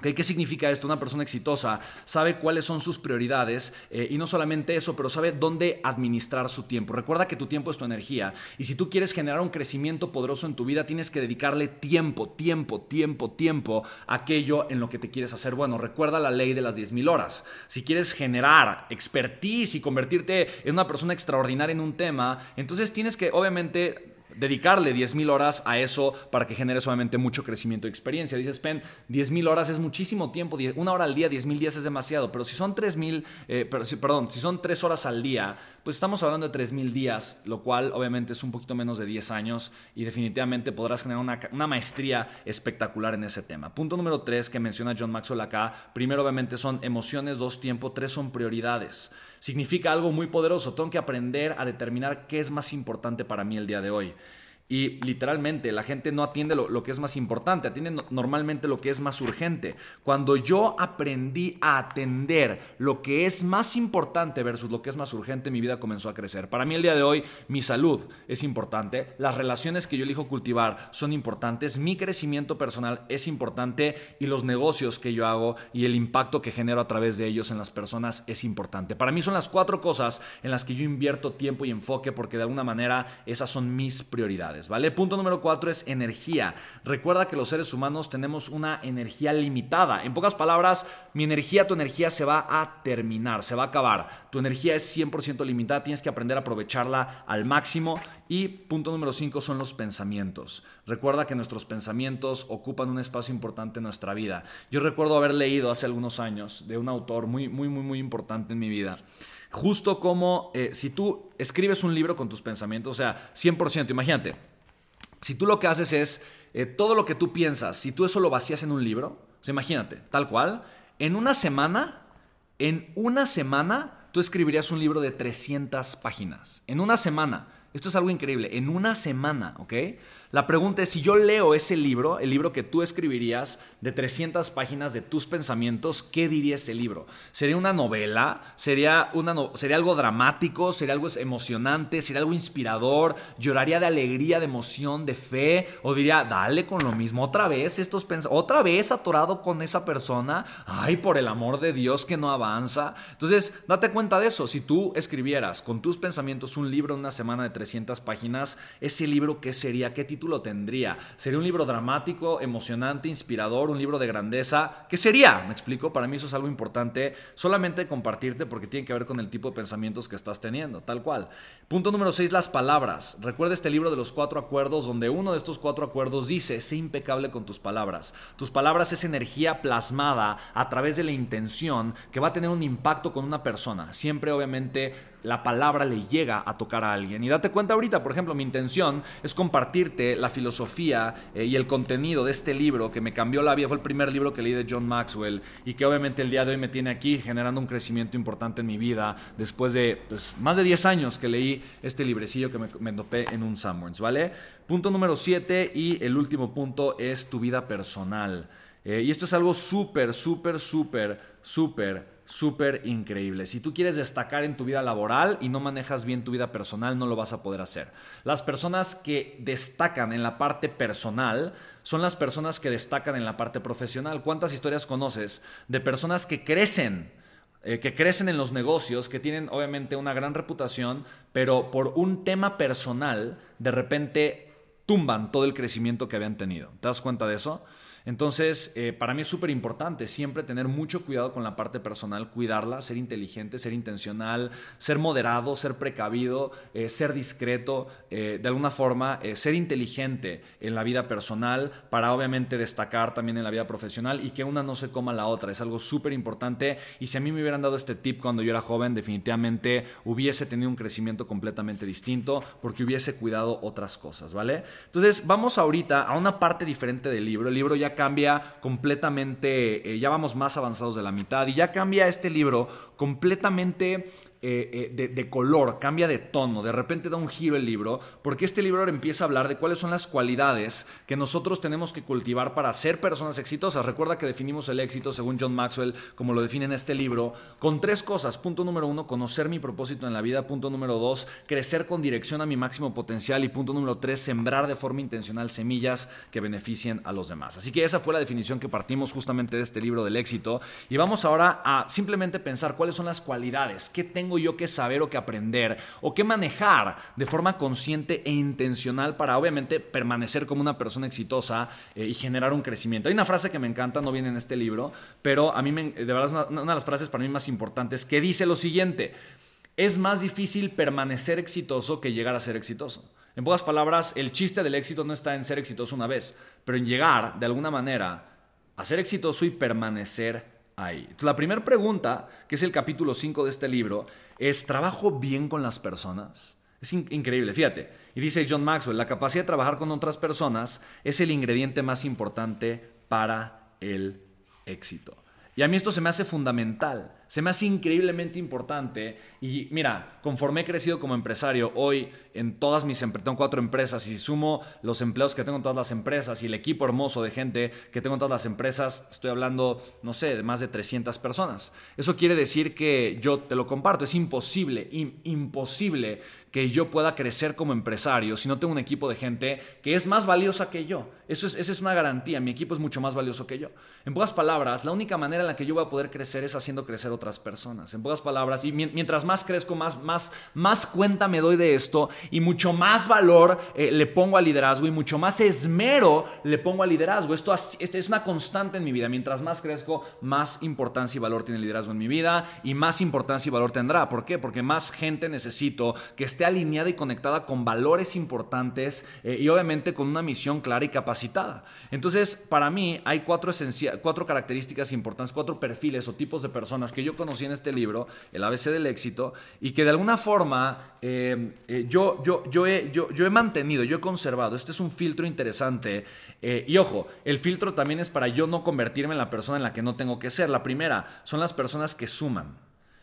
Speaker 1: ¿Qué significa esto? Una persona exitosa sabe cuáles son sus prioridades eh, y no solamente eso, pero sabe dónde administrar su tiempo. Recuerda que tu tiempo es tu energía y si tú quieres generar un crecimiento poderoso en tu vida, tienes que dedicarle tiempo, tiempo, tiempo, tiempo a aquello en lo que te quieres hacer bueno. Recuerda la ley de las 10.000 horas. Si quieres generar expertise y convertirte en una persona extraordinaria en un tema, entonces tienes que obviamente dedicarle 10.000 horas a eso para que genere solamente mucho crecimiento y experiencia. Dices, Pen, 10.000 horas es muchísimo tiempo, una hora al día, 10.000 días es demasiado, pero si son 3.000, eh, perdón, si son 3 horas al día, pues estamos hablando de 3.000 días, lo cual obviamente es un poquito menos de 10 años y definitivamente podrás generar una, una maestría espectacular en ese tema. Punto número 3 que menciona John Maxwell acá, primero obviamente son emociones, dos tiempo, tres son prioridades significa algo muy poderoso. Tengo que aprender a determinar qué es más importante para mí el día de hoy. Y literalmente la gente no atiende lo, que es más importante, atiende normalmente lo que es más urgente. Cuando yo aprendí a atender lo que es más importante versus lo que es más urgente, mi vida comenzó a crecer. Para mí el día de hoy mi salud es importante, las relaciones que yo elijo cultivar son importantes, mi crecimiento personal es importante y los negocios que yo hago y el impacto que genero a través de ellos en las personas es importante. Para mí son las cuatro cosas en las que yo invierto tiempo y enfoque porque de alguna manera esas son mis prioridades. ¿Vale? Punto número cuatro es energía. Recuerda que los seres humanos tenemos una energía limitada. En pocas palabras, mi energía, tu energía se va a terminar, se va a acabar. Tu energía es 100% limitada, tienes que aprender a aprovecharla al máximo. Y punto número cinco son los pensamientos. Recuerda que nuestros pensamientos ocupan un espacio importante en nuestra vida. Yo recuerdo haber leído hace algunos años de un autor muy, muy, muy, muy importante en mi vida Justo como eh, si tú escribes un libro con tus pensamientos, o sea, 100%, imagínate, si tú lo que haces es eh, todo lo que tú piensas, si tú eso lo vacías en un libro, o sea, imagínate, tal cual, en una semana, en una semana, tú escribirías un libro de 300 páginas. En una semana. Esto es algo increíble. En una semana, ¿ok? La pregunta es, si yo leo ese libro, el libro que tú escribirías de 300 páginas de tus pensamientos, ¿qué diría ese libro? ¿Sería una novela? ¿Sería, una ¿Sería algo dramático? ¿Sería algo emocionante? ¿Sería algo inspirador? ¿Lloraría de alegría, de emoción, de fe? ¿O diría, dale con lo mismo, otra vez estos otra vez atorado con esa persona? Ay, por el amor de Dios que no avanza. Entonces, date cuenta de eso. Si tú escribieras con tus pensamientos un libro en una semana de 300 páginas, ese libro, ¿qué sería? ¿Qué título tendría? ¿Sería un libro dramático, emocionante, inspirador, un libro de grandeza? ¿Qué sería? Me explico, para mí eso es algo importante solamente compartirte porque tiene que ver con el tipo de pensamientos que estás teniendo, tal cual. Punto número 6, las palabras. Recuerda este libro de los cuatro acuerdos donde uno de estos cuatro acuerdos dice, sé impecable con tus palabras. Tus palabras es energía plasmada a través de la intención que va a tener un impacto con una persona. Siempre obviamente la palabra le llega a tocar a alguien. Y date cuenta ahorita, por ejemplo, mi intención es compartirte la filosofía eh, y el contenido de este libro que me cambió la vida. Fue el primer libro que leí de John Maxwell y que obviamente el día de hoy me tiene aquí generando un crecimiento importante en mi vida después de pues, más de 10 años que leí este librecillo que me, me en un Summers, ¿vale? Punto número 7 y el último punto es tu vida personal. Eh, y esto es algo súper, súper, súper, súper súper increíble. Si tú quieres destacar en tu vida laboral y no manejas bien tu vida personal, no lo vas a poder hacer. Las personas que destacan en la parte personal son las personas que destacan en la parte profesional. ¿Cuántas historias conoces de personas que crecen? Eh, que crecen en los negocios, que tienen obviamente una gran reputación, pero por un tema personal, de repente tumban todo el crecimiento que habían tenido. ¿Te das cuenta de eso? Entonces, eh, para mí es súper importante siempre tener mucho cuidado con la parte personal, cuidarla, ser inteligente, ser intencional, ser moderado, ser precavido, eh, ser discreto, eh, de alguna forma, ser inteligente en la vida personal para obviamente destacar también en la vida profesional y que una no se coma la otra. Es algo súper importante y si a mí me hubieran dado este tip cuando yo era joven, definitivamente hubiese tenido un crecimiento completamente distinto porque hubiese cuidado otras cosas, ¿vale? Entonces, vamos ahorita a una parte diferente del libro. El libro ya cambia completamente, eh, ya vamos más avanzados de la mitad y ya cambia este libro completamente eh, eh, de, color, cambia de tono, de repente da un giro el libro, porque este libro ahora empieza a hablar de cuáles son las cualidades que nosotros tenemos que cultivar para ser personas exitosas. Recuerda que definimos el éxito, según John Maxwell, como lo define en este libro, con tres cosas. Punto número uno, conocer mi propósito en la vida. Punto número dos, crecer con dirección a mi máximo potencial. Y punto número tres, sembrar de forma intencional semillas que beneficien a los demás. Así que esa fue la definición que partimos justamente de este libro del éxito. Y vamos ahora a simplemente pensar cuáles son las cualidades, qué tengo yo que saber o que aprender o que manejar de forma consciente e intencional para obviamente permanecer como una persona exitosa eh, y generar un crecimiento. Hay una frase que me encanta, no viene en este libro, pero a mí de verdad es una, una de las frases para mí más importantes que dice lo siguiente, es más difícil permanecer exitoso que llegar a ser exitoso. En pocas palabras, el chiste del éxito no está en ser exitoso una vez, pero en llegar de alguna manera a ser exitoso y permanecer la primera pregunta, que es el capítulo 5 de este libro, es, ¿trabajo bien con las personas? Es increíble, fíjate. Y dice John Maxwell, la capacidad de trabajar con otras personas es el ingrediente más importante para el éxito. Y a mí esto se me hace fundamental, se me hace increíblemente importante. Y mira, conforme he crecido como empresario, hoy en todas mis empresas, tengo cuatro empresas, y sumo los empleados que tengo en todas las empresas y el equipo hermoso de gente que tengo en todas las empresas, estoy hablando, no sé, de más de 300 personas. Eso quiere decir que yo te lo comparto, es imposible, imposible que yo pueda crecer como empresario si no tengo un equipo de gente que es más valiosa que yo. Eso es, esa es una garantía, mi equipo es mucho más valioso que yo. En pocas palabras, la única manera en la que yo voy a poder crecer es haciendo crecer otras personas. En pocas palabras, y mientras más crezco, más, más, más cuenta me doy de esto y mucho más valor eh, le pongo al liderazgo y mucho más esmero le pongo al liderazgo. Esto este es una constante en mi vida. Mientras más crezco, más importancia y valor tiene el liderazgo en mi vida y más importancia y valor tendrá. ¿Por qué? Porque más gente necesito que esté alineada y conectada con valores importantes eh, y obviamente con una misión clara y capacitada. Entonces, para mí hay cuatro, cuatro características importantes, cuatro perfiles o tipos de personas que yo conocí en este libro, El ABC del éxito, y que de alguna forma eh, eh, yo, yo, yo, he, yo, yo he mantenido, yo he conservado. Este es un filtro interesante. y ojo, el filtro también es para yo no convertirme en la persona en la que no tengo que ser. La primera son las personas que suman.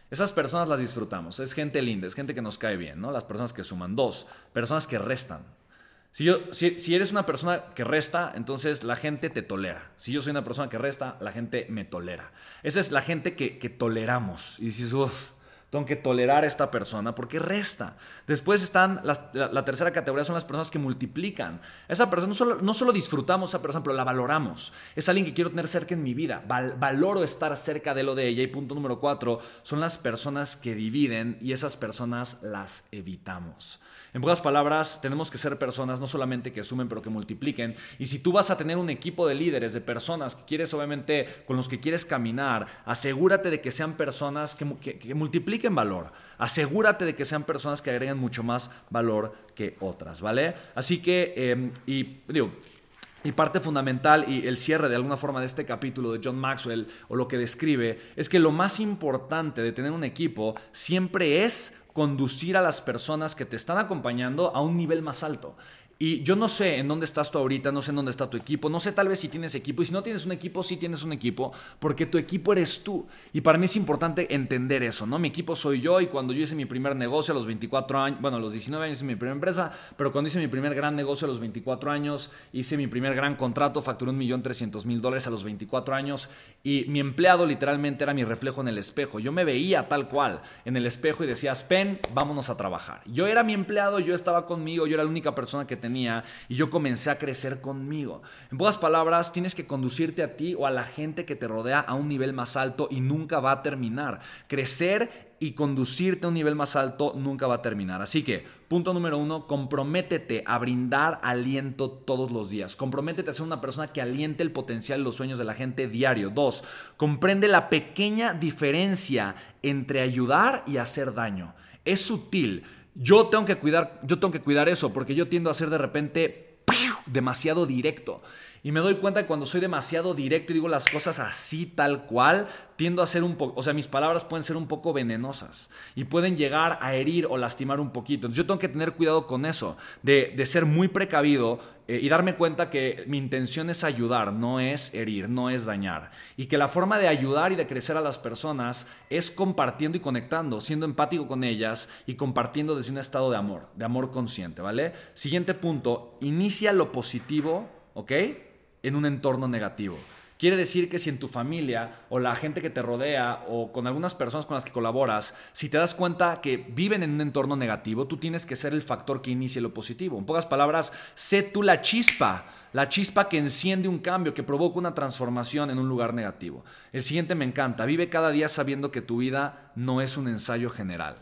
Speaker 1: Esas personas las disfrutamos. Es gente linda, es gente que nos cae bien, ¿no? Las personas que suman. Dos, personas que restan. Si, yo, si, eres una persona que resta, entonces la gente te tolera. Si yo soy una persona que resta, la gente me tolera. Esa es la gente que, que toleramos. Y dices, uff, tengo que tolerar a esta persona porque resta. Después están, la, tercera categoría son las personas que multiplican. Esa persona, no solo, no solo disfrutamos a esa persona, pero la valoramos. Es alguien que quiero tener cerca en mi vida. valoro estar cerca de lo de ella. Y punto número cuatro, son las personas que dividen y esas personas las evitamos. En pocas palabras, tenemos que ser personas no solamente que sumen, pero que multipliquen. Y si tú vas a tener un equipo de líderes, de personas que quieres, obviamente, con los que quieres caminar, asegúrate de que sean personas que, multipliquen valor. Asegúrate de que sean personas que agreguen mucho más valor que otras, ¿vale? Así que, em, y digo, y parte fundamental y el cierre de alguna forma de este capítulo de John Maxwell o lo que describe es que lo más importante de tener un equipo siempre es conducir a las personas que te están acompañando a un nivel más alto. Y yo no sé en dónde estás tú ahorita, no sé en dónde está tu equipo, no sé tal vez si tienes equipo, y si no tienes un equipo, sí tienes un equipo, porque tu equipo eres tú. Y para mí es importante entender eso, ¿no? Mi equipo soy yo y cuando yo hice mi primer negocio a los 24 años, bueno, a los 19 años hice mi primera empresa, pero cuando hice mi primer gran negocio a los 24 años, hice mi primer gran contrato, facturé un millón trescientos mil dólares a los 24 años y mi empleado literalmente era mi reflejo en el espejo. Yo me veía tal cual en el espejo y decía, Spen, vámonos a trabajar. Yo era mi empleado, yo estaba conmigo, yo era la única persona que tenía y yo comencé a crecer conmigo. En pocas palabras, tienes que conducirte a ti o a la gente que te rodea a un nivel más alto y nunca va a terminar. Crecer y conducirte a un nivel más alto nunca va a terminar. Así que, punto número uno, comprométete a brindar aliento todos los días. Comprométete a ser una persona que aliente el potencial y los sueños de la gente diario. Dos, comprende la pequeña diferencia entre ayudar y hacer daño. Es sutil. Yo tengo que cuidar, yo tengo que cuidar eso porque yo tiendo a ser de repente demasiado directo. Y me doy cuenta que cuando soy demasiado directo y digo las cosas así tal cual, tiendo a ser un poco, o sea, mis palabras pueden ser un poco venenosas y pueden llegar a herir o lastimar un poquito. Entonces yo tengo que tener cuidado con eso, de, ser muy precavido eh, y darme cuenta que mi intención es ayudar, no es herir, no es dañar. Y que la forma de ayudar y de crecer a las personas es compartiendo y conectando, siendo empático con ellas y compartiendo desde un estado de amor, de amor consciente, ¿vale? Siguiente punto, inicia lo positivo, ¿ok? En un entorno negativo. Quiere decir que si en tu familia o la gente que te rodea o con algunas personas con las que colaboras, si te das cuenta que viven en un entorno negativo, tú tienes que ser el factor que inicie lo positivo. En pocas palabras, sé tú la chispa, la chispa que enciende un cambio, que provoca una transformación en un lugar negativo. El siguiente me encanta, vive cada día sabiendo que tu vida no es un ensayo general.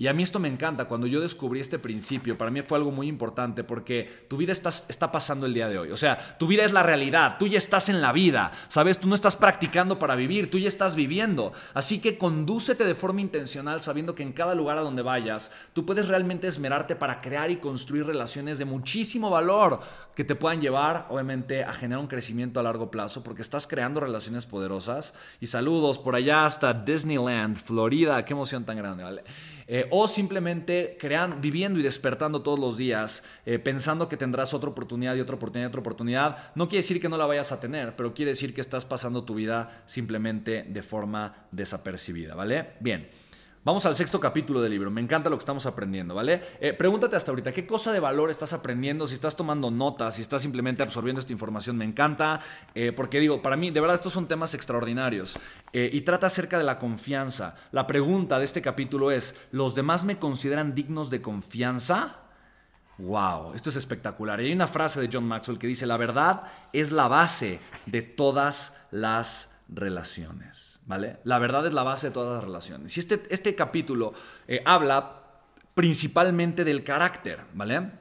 Speaker 1: Y a mí esto me encanta. Cuando yo descubrí este principio, para mí fue algo muy importante porque tu vida está, está pasando el día de hoy. O sea, tu vida es la realidad. Tú ya estás en la vida. ¿Sabes? Tú no estás practicando para vivir. Tú ya estás viviendo. Así que condúcete de forma intencional sabiendo que en cada lugar a donde vayas, tú puedes realmente esmerarte para crear y construir relaciones de muchísimo valor que te puedan llevar, obviamente, a generar un crecimiento a largo plazo porque estás creando relaciones poderosas. Y saludos por allá hasta Disneyland, Florida. Qué emoción tan grande, ¿vale? Eh, o simplemente crean, viviendo y despertando todos los días, eh, pensando que tendrás otra oportunidad y otra oportunidad y otra oportunidad, no quiere decir que no la vayas a tener, pero quiere decir que estás pasando tu vida simplemente de forma desapercibida, ¿vale? Bien. Vamos al sexto capítulo del libro. Me encanta lo que estamos aprendiendo, ¿vale? Eh, pregúntate hasta ahorita, ¿qué cosa de valor estás aprendiendo? Si estás tomando notas, si estás simplemente absorbiendo esta información, me encanta. Eh, porque digo, para mí, de verdad, estos son temas extraordinarios. Eh, y trata acerca de la confianza. La pregunta de este capítulo es, ¿los demás me consideran dignos de confianza? Wow, esto es espectacular. Y hay una frase de John Maxwell que dice, la verdad es la base de todas las relaciones, ¿vale? La verdad es la base de todas las relaciones. Y este, este capítulo eh, habla principalmente del carácter, ¿vale?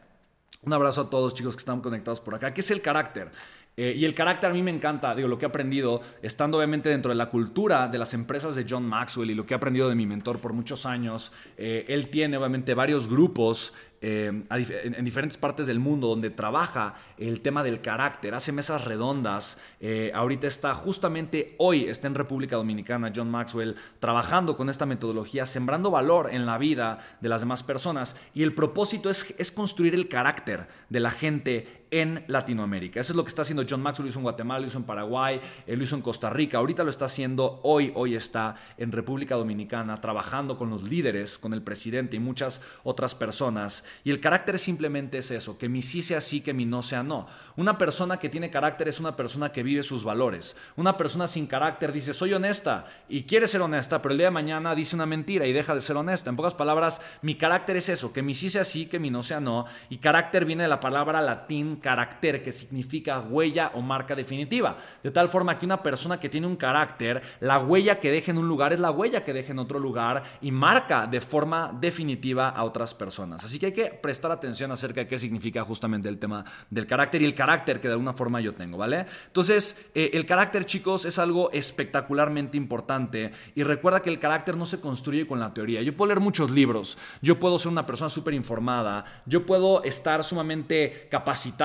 Speaker 1: Un abrazo a todos chicos que están conectados por acá. ¿Qué es el carácter? Eh, y el carácter a mí me encanta, digo, lo que he aprendido, estando obviamente dentro de la cultura de las empresas de John Maxwell y lo que he aprendido de mi mentor por muchos años, eh, él tiene obviamente varios grupos eh, en, diferentes partes del mundo donde trabaja el tema del carácter, hace mesas redondas. Eh, ahorita está justamente hoy, está en República Dominicana, John Maxwell, trabajando con esta metodología, sembrando valor en la vida de las demás personas. Y el propósito es, es construir el carácter de la gente en Latinoamérica. Eso es lo que está haciendo John Maxwell, lo hizo en Guatemala, lo hizo en Paraguay, eh, lo hizo en Costa Rica, ahorita lo está haciendo hoy, hoy está en República Dominicana trabajando con los líderes, con el presidente y muchas otras personas y el carácter simplemente es eso, que mi sí sea sí, que mi no sea no. Una persona que tiene carácter es una persona que vive sus valores. Una persona sin carácter dice, soy honesta y quiere ser honesta, pero el día de mañana dice una mentira y deja de ser honesta. En pocas palabras, mi carácter es eso, que mi sí sea sí, que mi no sea no. Y carácter viene de la palabra latín carácter, que significa huella o marca definitiva. De tal forma que una persona que tiene un carácter, la huella que deja en un lugar es la huella que deja en otro lugar y marca de forma definitiva a otras personas. Así que hay que prestar atención acerca de qué significa justamente el tema del carácter y el carácter que de alguna forma yo tengo, ¿vale? Entonces, eh, el carácter, chicos, es algo espectacularmente importante y recuerda que el carácter no se construye con la teoría. Yo puedo leer muchos libros, yo puedo ser una persona súper informada, yo puedo estar sumamente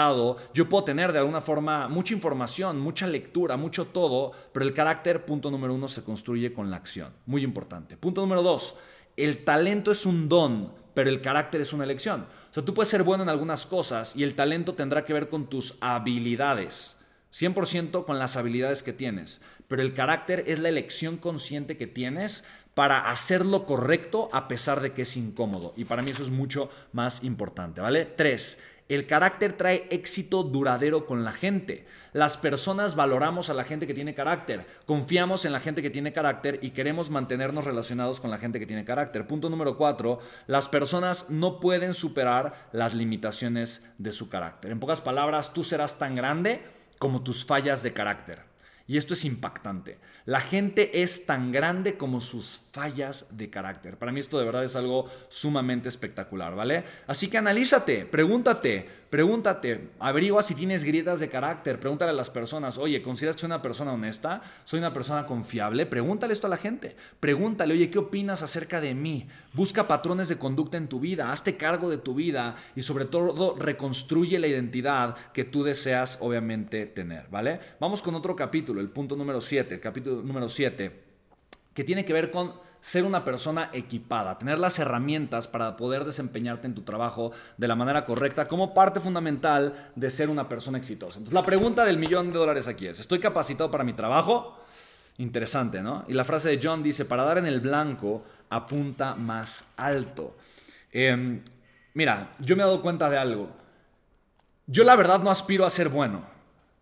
Speaker 1: capacitado, yo puedo tener de alguna forma mucha información, mucha lectura, mucho todo, pero el carácter, punto número uno, se construye con la acción. Muy importante. Punto número dos, el talento es un don pero el carácter es una elección. O sea, tú puedes ser bueno en algunas cosas y el talento tendrá que ver con tus habilidades. 100% con las habilidades que tienes, pero el carácter es la elección consciente que tienes para hacer lo correcto a pesar de que es incómodo. Y para mí eso es mucho más importante, ¿vale? Tres, el carácter trae éxito duradero con la gente. Las personas valoramos a la gente que tiene carácter, confiamos en la gente que tiene carácter y queremos mantenernos relacionados con la gente que tiene carácter. Punto número cuatro, las personas no pueden superar las limitaciones de su carácter. En pocas palabras, tú serás tan grande como tus fallas de carácter. Y esto es impactante. La gente es tan grande como sus fallas de carácter. Para mí esto de verdad es algo sumamente espectacular, ¿vale? Así que analízate, pregúntate, pregúntate, averigua si tienes grietas de carácter, pregúntale a las personas, oye, ¿consideras que soy una persona honesta? ¿Soy una persona confiable? Pregúntale esto a la gente. Pregúntale, oye, ¿qué opinas acerca de mí? Busca patrones de conducta en tu vida, hazte cargo de tu vida y sobre todo reconstruye la identidad que tú deseas obviamente tener, ¿vale? Vamos con otro capítulo, el punto número 7, el capítulo número 7, que tiene que ver con ser una persona equipada, tener las herramientas para poder desempeñarte en tu trabajo de la manera correcta como parte fundamental de ser una persona exitosa. Entonces, la pregunta del millón de dólares aquí es, ¿estoy capacitado para mi trabajo? Interesante, ¿no? Y la frase de John dice, para dar en el blanco, apunta más alto. Em, mira, yo me he dado cuenta de algo. Yo la verdad no aspiro a ser bueno.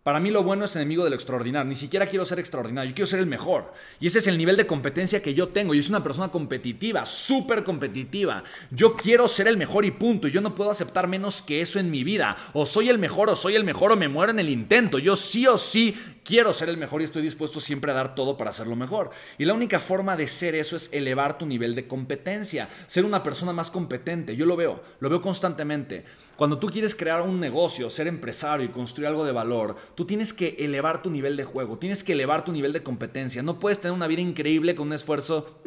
Speaker 1: Para mí lo bueno es enemigo de lo extraordinario. Ni siquiera quiero ser extraordinario, yo quiero ser el mejor. Y ese es el nivel de competencia que yo tengo. Yo soy una persona competitiva, súper competitiva. Yo quiero ser el mejor y punto. Yo no puedo aceptar menos que eso en mi vida. O soy el mejor, o soy el mejor, o me muero en el intento. Yo sí o sí quiero ser el mejor y estoy dispuesto siempre a dar todo para hacerlo mejor. Y la única forma de ser eso es elevar tu nivel de competencia, ser una persona más competente. Yo lo veo, lo veo constantemente. Cuando tú quieres crear un negocio, ser empresario y construir algo de valor, tú tienes que elevar tu nivel de juego, tienes que elevar tu nivel de competencia. No puedes tener una vida increíble con un esfuerzo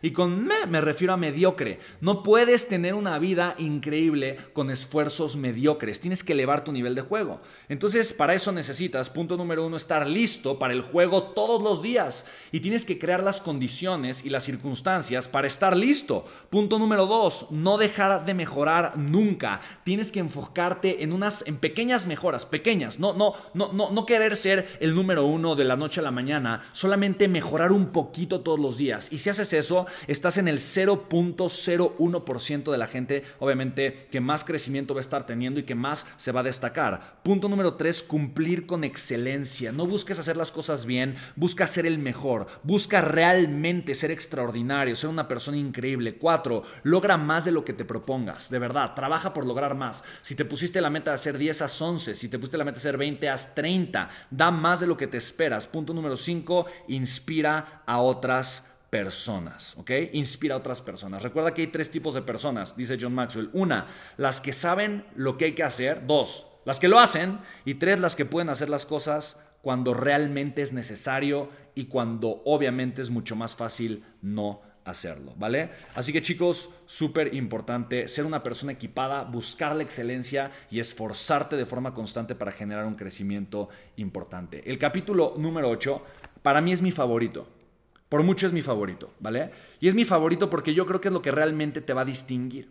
Speaker 1: y con me me refiero a mediocre. No puedes tener una vida increíble con esfuerzos mediocres. Tienes que elevar tu nivel de juego. Entonces, para eso necesitas, punto número uno, estar listo para el juego todos los días. Y tienes que crear las condiciones y las circunstancias para estar listo. Punto número dos, no dejar de mejorar nunca. Tienes que enfocarte en unas, en pequeñas mejoras, pequeñas. No, no, no, no, no querer ser el número uno de la noche a la mañana. Solamente mejorar un poquito todos los días. Y si haces eso, estás en el 0.01% de la gente, obviamente, que más crecimiento va a estar teniendo y que más se va a destacar. Punto número 3, cumplir con excelencia. No busques hacer las cosas bien, busca ser el mejor. Busca realmente ser extraordinario, ser una persona increíble. Cuatro, logra más de lo que te propongas. De verdad, trabaja por lograr más. Si te pusiste la meta de hacer 10, haz 11. Si te pusiste la meta de hacer 20, haz 30. Da más de lo que te esperas. Punto número 5, inspira a otras personas, ¿ok? Inspira a otras personas. Recuerda que hay tres tipos de personas, dice John Maxwell. Una, las que saben lo que hay que hacer. Dos, las que lo hacen. Y tres, las que pueden hacer las cosas cuando realmente es necesario y cuando obviamente es mucho más fácil no hacerlo, ¿vale? Así que chicos, súper importante ser una persona equipada, buscar la excelencia y esforzarte de forma constante para generar un crecimiento importante. El capítulo número 8 para mí es mi favorito. Por mucho es mi favorito, ¿vale? Y es mi favorito porque yo creo que es lo que realmente te va a distinguir.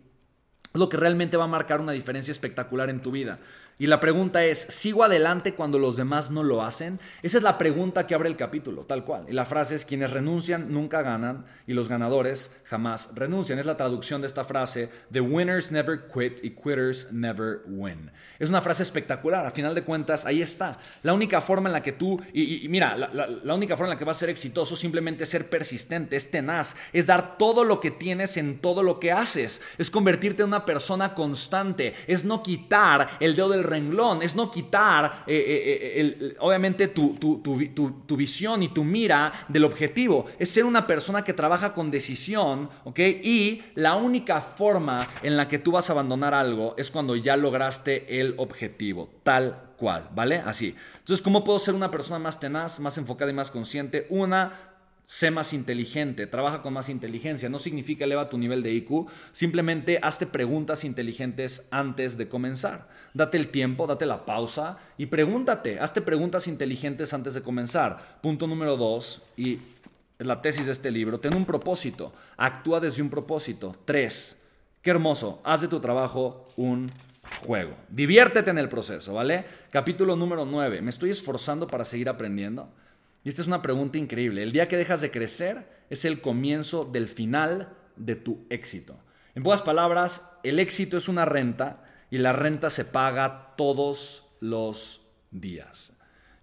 Speaker 1: Es lo que realmente va a marcar una diferencia espectacular en tu vida. Y la pregunta es, ¿sigo adelante cuando los demás no lo hacen? Esa es la pregunta que abre el capítulo, tal cual. Y la frase es, quienes renuncian nunca ganan y los ganadores jamás renuncian. Es la traducción de esta frase, The winners never quit y quitters never win. Es una frase espectacular, a final de cuentas, ahí está. La única forma en la que tú, y, mira, la, única forma en la que vas a ser exitoso simplemente ser persistente, es tenaz, es dar todo lo que tienes en todo lo que haces, es convertirte en una persona constante, es no quitar el dedo del renglón, es no quitar, eh, eh, eh, obviamente, tu, tu, visión y tu mira del objetivo. Es ser una persona que trabaja con decisión, ¿ok? Y la única forma en la que tú vas a abandonar algo es cuando ya lograste el objetivo, tal cual, ¿vale? Así. Entonces, ¿cómo puedo ser una persona más tenaz, más enfocada y más consciente? Una, sé más inteligente, trabaja con más inteligencia. No significa eleva tu nivel de IQ, simplemente hazte preguntas inteligentes antes de comenzar. Date el tiempo, date la pausa y pregúntate, hazte preguntas inteligentes antes de comenzar. Punto número dos, y es la tesis de este libro, ten un propósito, actúa desde un propósito. Tres, qué hermoso, haz de tu trabajo un juego. Diviértete en el proceso, ¿vale? Capítulo número nueve, me estoy esforzando para seguir aprendiendo. Y esta es una pregunta increíble. El día que dejas de crecer es el comienzo del final de tu éxito. En pocas palabras, el éxito es una renta y la renta se paga todos los días.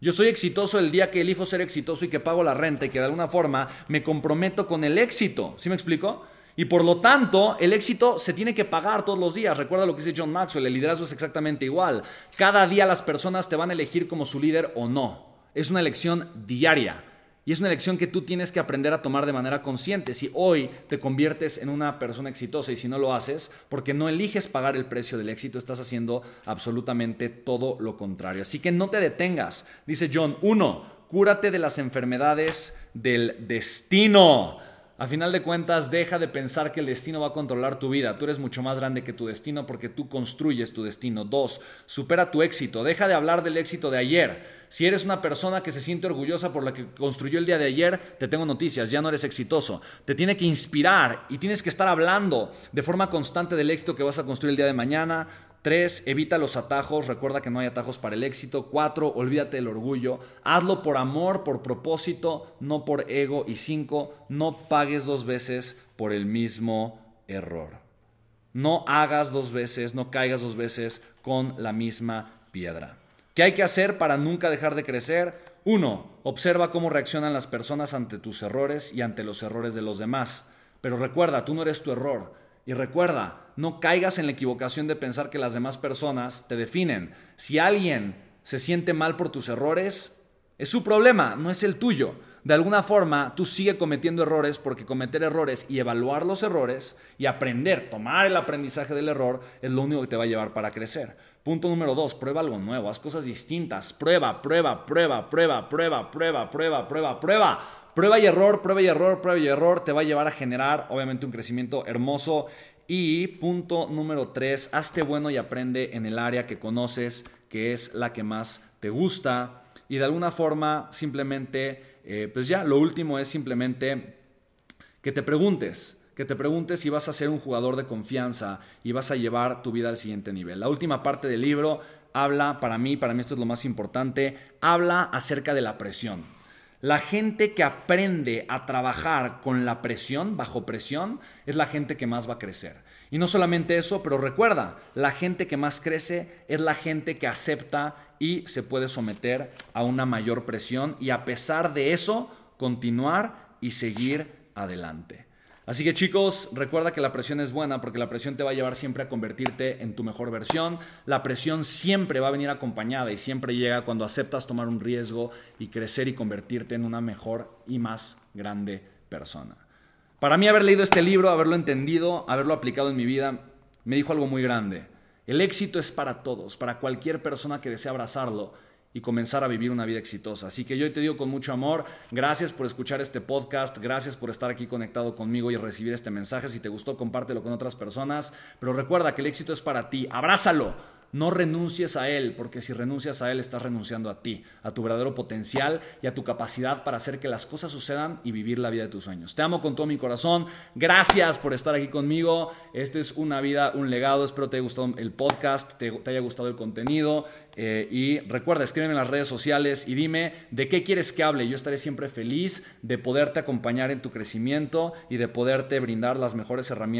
Speaker 1: Yo soy exitoso el día que elijo ser exitoso y que pago la renta y que de alguna forma me comprometo con el éxito. ¿Sí me explico? Y por lo tanto, el éxito se tiene que pagar todos los días. Recuerda lo que dice John Maxwell, el liderazgo es exactamente igual. Cada día las personas te van a elegir como su líder o no. Es una elección diaria. Y es una elección que tú tienes que aprender a tomar de manera consciente. Si hoy te conviertes en una persona exitosa y si no lo haces, porque no eliges pagar el precio del éxito, estás haciendo absolutamente todo lo contrario. Así que no te detengas. Dice John, uno, cúrate de las enfermedades del destino. A final de cuentas, deja de pensar que el destino va a controlar tu vida. Tú eres mucho más grande que tu destino porque tú construyes tu destino. Dos, supera tu éxito. Deja de hablar del éxito de ayer. Si eres una persona que se siente orgullosa por la que construyó el día de ayer, te tengo noticias, ya no eres exitoso. Te tiene que inspirar y tienes que estar hablando de forma constante del éxito que vas a construir el día de mañana. Tres, evita los atajos, recuerda que no hay atajos para el éxito. Cuatro, olvídate del orgullo. Hazlo por amor, por propósito, no por ego. Y cinco, no pagues dos veces por el mismo error. No hagas dos veces, no caigas dos veces con la misma piedra. ¿Qué hay que hacer para nunca dejar de crecer? Uno, observa cómo reaccionan las personas ante tus errores y ante los errores de los demás. Pero recuerda, tú no eres tu error. Y recuerda, no caigas en la equivocación de pensar que las demás personas te definen. Si alguien se siente mal por tus errores, es su problema, no es el tuyo. De alguna forma, tú sigue cometiendo errores porque cometer errores y evaluar los errores y aprender, tomar el aprendizaje del error es lo único que te va a llevar para crecer. Punto número dos, prueba algo nuevo, haz cosas distintas. Prueba, prueba, prueba, prueba, prueba, prueba, prueba, prueba, prueba. Prueba y error, prueba y error, prueba y error te va a llevar a generar obviamente un crecimiento hermoso. Y punto número tres, hazte bueno y aprende en el área que conoces, que es la que más te gusta. Y de alguna forma, simplemente, eh, pues ya, lo último es simplemente que te preguntes, que te preguntes si vas a ser un jugador de confianza y vas a llevar tu vida al siguiente nivel. La última parte del libro habla, para mí, para mí esto es lo más importante, habla acerca de la presión. La gente que aprende a trabajar con la presión, bajo presión, es la gente que más va a crecer. Y no solamente eso, pero recuerda, la gente que más crece es la gente que acepta y se puede someter a una mayor presión y a pesar de eso, continuar y seguir adelante. Así que chicos, recuerda que la presión es buena porque la presión te va a llevar siempre a convertirte en tu mejor versión. La presión siempre va a venir acompañada y siempre llega cuando aceptas tomar un riesgo y crecer y convertirte en una mejor y más grande persona. Para mí haber leído este libro, haberlo entendido, haberlo aplicado en mi vida, me dijo algo muy grande. El éxito es para todos, para cualquier persona que desee abrazarlo y comenzar a vivir una vida exitosa. Así que yo te digo con mucho amor, gracias por escuchar este podcast, gracias por estar aquí conectado conmigo y recibir este mensaje. Si te gustó, compártelo con otras personas, pero recuerda que el éxito es para ti, abrázalo no renuncies a Él, porque si renuncias a Él estás renunciando a ti, a tu verdadero potencial y a tu capacidad para hacer que las cosas sucedan y vivir la vida de tus sueños. Te amo con todo mi corazón. Gracias por estar aquí conmigo. Este es una vida, un legado. Espero te haya gustado el podcast, te, haya gustado el contenido. Eh, y recuerda, escríbeme en las redes sociales y dime de qué quieres que hable. Yo estaré siempre feliz de poderte acompañar en tu crecimiento y de poderte brindar las mejores herramientas